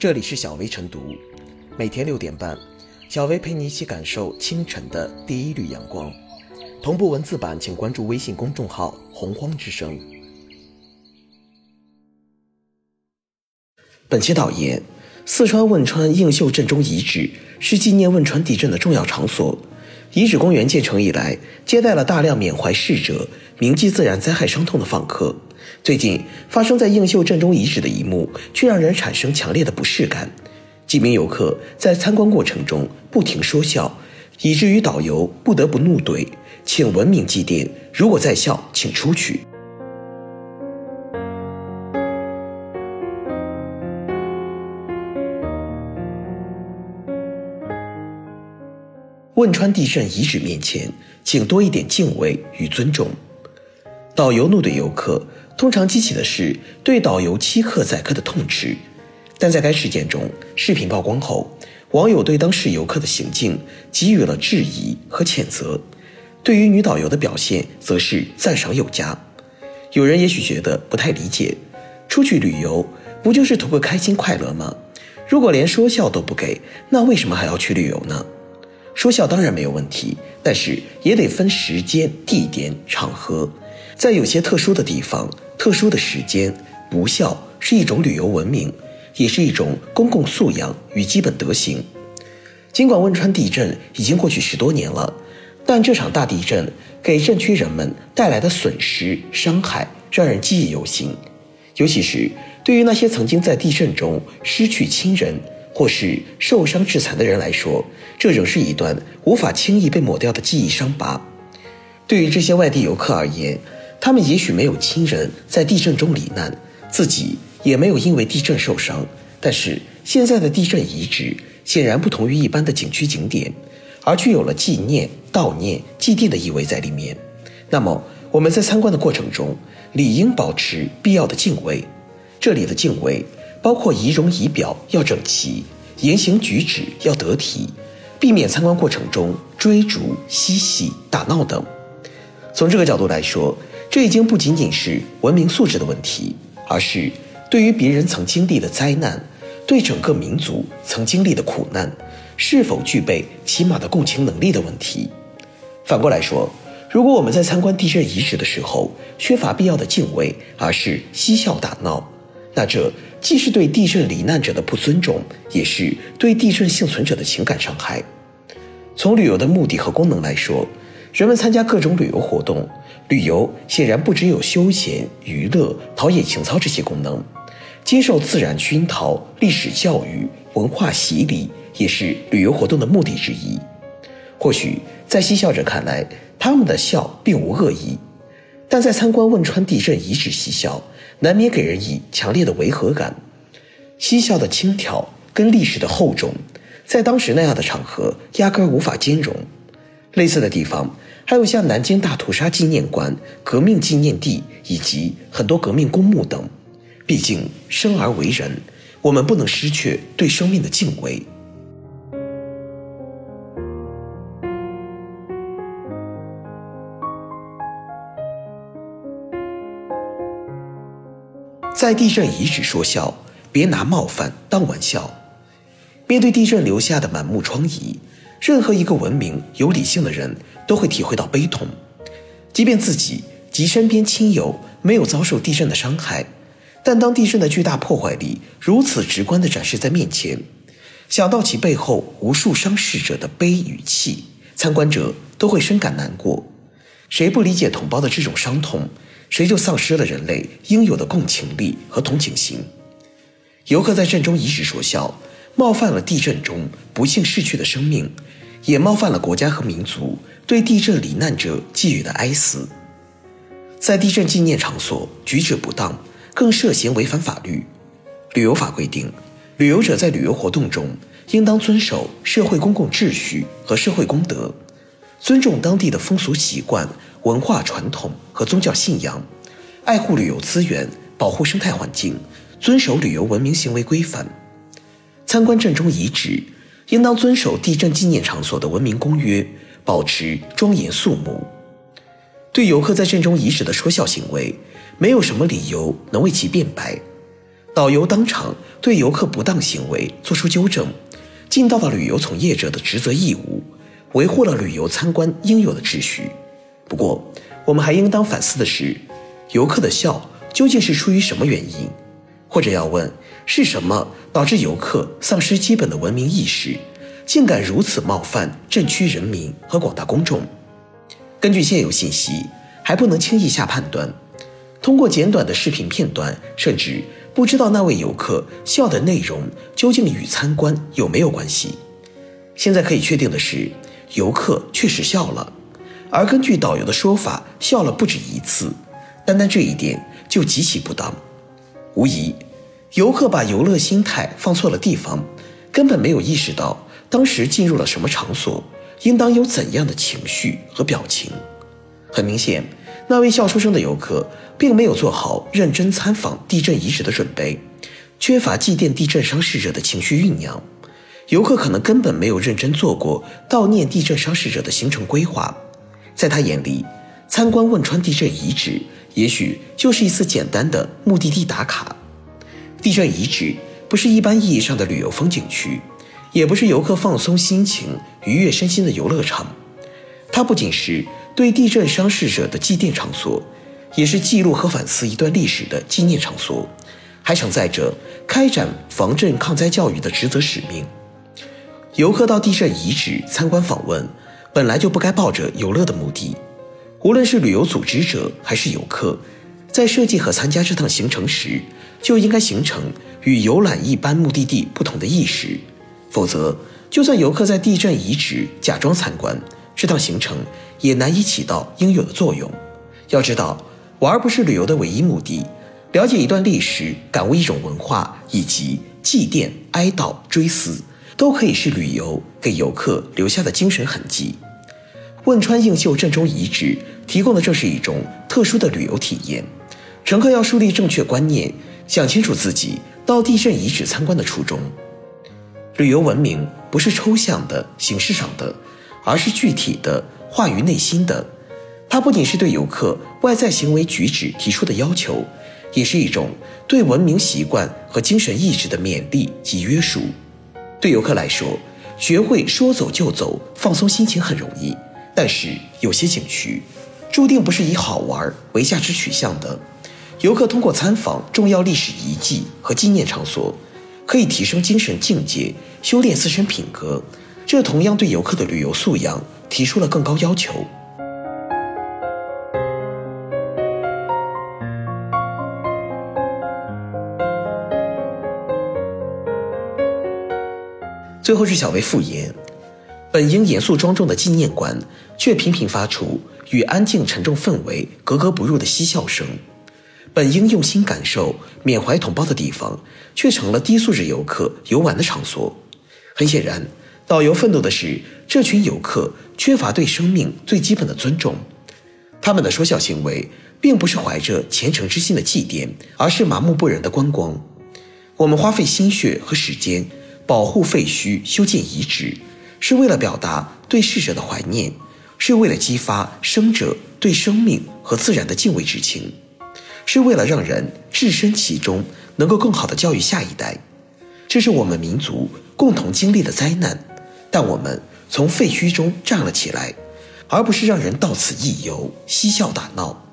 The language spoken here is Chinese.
这里是小薇晨读，每天六点半，小薇陪你一起感受清晨的第一缕阳光。同步文字版，请关注微信公众号“洪荒之声”。本期导言：四川汶川映秀镇中遗址是纪念汶川地震的重要场所。遗址公园建成以来，接待了大量缅怀逝者、铭记自然灾害伤痛的访客。最近发生在映秀镇中遗址的一幕，却让人产生强烈的不适感。几名游客在参观过程中不停说笑，以至于导游不得不怒怼：“请文明祭奠，如果在笑，请出去。”汶川地震遗址面前，请多一点敬畏与尊重。导游怒怼游客，通常激起的是对导游欺客宰客的痛斥。但在该事件中，视频曝光后，网友对当事游客的行径给予了质疑和谴责，对于女导游的表现则是赞赏有加。有人也许觉得不太理解，出去旅游不就是图个开心快乐吗？如果连说笑都不给，那为什么还要去旅游呢？说笑当然没有问题，但是也得分时间、地点、场合。在有些特殊的地方、特殊的时间，不笑是一种旅游文明，也是一种公共素养与基本德行。尽管汶川地震已经过去十多年了，但这场大地震给震区人们带来的损失、伤害让人记忆犹新。尤其是对于那些曾经在地震中失去亲人。或是受伤致残的人来说，这仍是一段无法轻易被抹掉的记忆伤疤。对于这些外地游客而言，他们也许没有亲人在地震中罹难，自己也没有因为地震受伤。但是现在的地震遗址显然不同于一般的景区景点，而具有了纪念、悼念、祭奠的意味在里面。那么我们在参观的过程中，理应保持必要的敬畏。这里的敬畏。包括仪容仪表要整齐，言行举止要得体，避免参观过程中追逐、嬉戏、打闹等。从这个角度来说，这已经不仅仅是文明素质的问题，而是对于别人曾经历的灾难，对整个民族曾经历的苦难，是否具备起码的共情能力的问题。反过来说，如果我们在参观地震遗址的时候缺乏必要的敬畏，而是嬉笑打闹，那这。既是对地震罹难者的不尊重，也是对地震幸存者的情感伤害。从旅游的目的和功能来说，人们参加各种旅游活动，旅游显然不只有休闲、娱乐、陶冶情操这些功能，接受自然熏陶、历史教育、文化洗礼，也是旅游活动的目的之一。或许在嬉笑者看来，他们的笑并无恶意，但在参观汶川地震遗址嬉笑。难免给人以强烈的违和感，嬉笑的轻佻跟历史的厚重，在当时那样的场合压根无法兼容。类似的地方还有像南京大屠杀纪念馆、革命纪念地以及很多革命公墓等。毕竟生而为人，我们不能失去对生命的敬畏。在地震遗址说笑，别拿冒犯当玩笑。面对地震留下的满目疮痍，任何一个文明有理性的人都会体会到悲痛。即便自己及身边亲友没有遭受地震的伤害，但当地震的巨大破坏力如此直观地展示在面前，想到其背后无数伤逝者的悲与气，参观者都会深感难过。谁不理解同胞的这种伤痛？谁就丧失了人类应有的共情力和同情心。游客在震中遗址说笑，冒犯了地震中不幸逝去的生命，也冒犯了国家和民族对地震罹难者寄予的哀思。在地震纪念场所举止不当，更涉嫌违反法律。旅游法规定，旅游者在旅游活动中应当遵守社会公共秩序和社会公德，尊重当地的风俗习惯。文化传统和宗教信仰，爱护旅游资源，保护生态环境，遵守旅游文明行为规范。参观震中遗址，应当遵守地震纪念场所的文明公约，保持庄严肃穆。对游客在震中遗址的说笑行为，没有什么理由能为其辩白。导游当场对游客不当行为作出纠正，尽到了旅游从业者的职责义务，维护了旅游参观应有的秩序。不过，我们还应当反思的是，游客的笑究竟是出于什么原因？或者要问，是什么导致游客丧失基本的文明意识，竟敢如此冒犯镇区人民和广大公众？根据现有信息，还不能轻易下判断。通过简短的视频片段，甚至不知道那位游客笑的内容究竟与参观有没有关系。现在可以确定的是，游客确实笑了，而根据导游的说法，笑了不止一次。单单这一点就极其不当。无疑，游客把游乐心态放错了地方，根本没有意识到当时进入了什么场所，应当有怎样的情绪和表情。很明显，那位笑出声的游客并没有做好认真参访地震遗址的准备，缺乏祭奠地震伤逝者的情绪酝酿。游客可能根本没有认真做过悼念地震伤逝者的行程规划，在他眼里，参观汶川地震遗址。也许就是一次简单的目的地打卡。地震遗址不是一般意义上的旅游风景区，也不是游客放松心情、愉悦身心的游乐场。它不仅是对地震伤逝者的祭奠场所，也是记录和反思一段历史的纪念场所，还承载着开展防震抗灾教育的职责使命。游客到地震遗址参观访问，本来就不该抱着游乐的目的。无论是旅游组织者还是游客，在设计和参加这趟行程时，就应该形成与游览一般目的地不同的意识。否则，就算游客在地震遗址假装参观，这趟行程也难以起到应有的作用。要知道，玩不是旅游的唯一目的，了解一段历史、感悟一种文化，以及祭奠、哀悼、追思，都可以是旅游给游客留下的精神痕迹。汶川映秀震中遗址提供的正是一种特殊的旅游体验。乘客要树立正确观念，想清楚自己到地震遗址参观的初衷。旅游文明不是抽象的形式上的，而是具体的化于内心的。它不仅是对游客外在行为举止提出的要求，也是一种对文明习惯和精神意志的勉励及约束。对游客来说，学会说走就走，放松心情很容易。但是有些景区，注定不是以好玩为价值取向的。游客通过参访重要历史遗迹和纪念场所，可以提升精神境界，修炼自身品格。这同样对游客的旅游素养提出了更高要求。最后是小薇复言。本应严肃庄重的纪念馆，却频频发出与安静沉重氛围格格不入的嬉笑声；本应用心感受、缅怀同胞的地方，却成了低素质游客游玩的场所。很显然，导游愤怒的是这群游客缺乏对生命最基本的尊重。他们的说笑行为，并不是怀着虔诚之心的祭奠，而是麻木不仁的观光。我们花费心血和时间保护废墟、修建遗址。是为了表达对逝者的怀念，是为了激发生者对生命和自然的敬畏之情，是为了让人置身其中，能够更好的教育下一代。这是我们民族共同经历的灾难，但我们从废墟中站了起来，而不是让人到此一游，嬉笑打闹。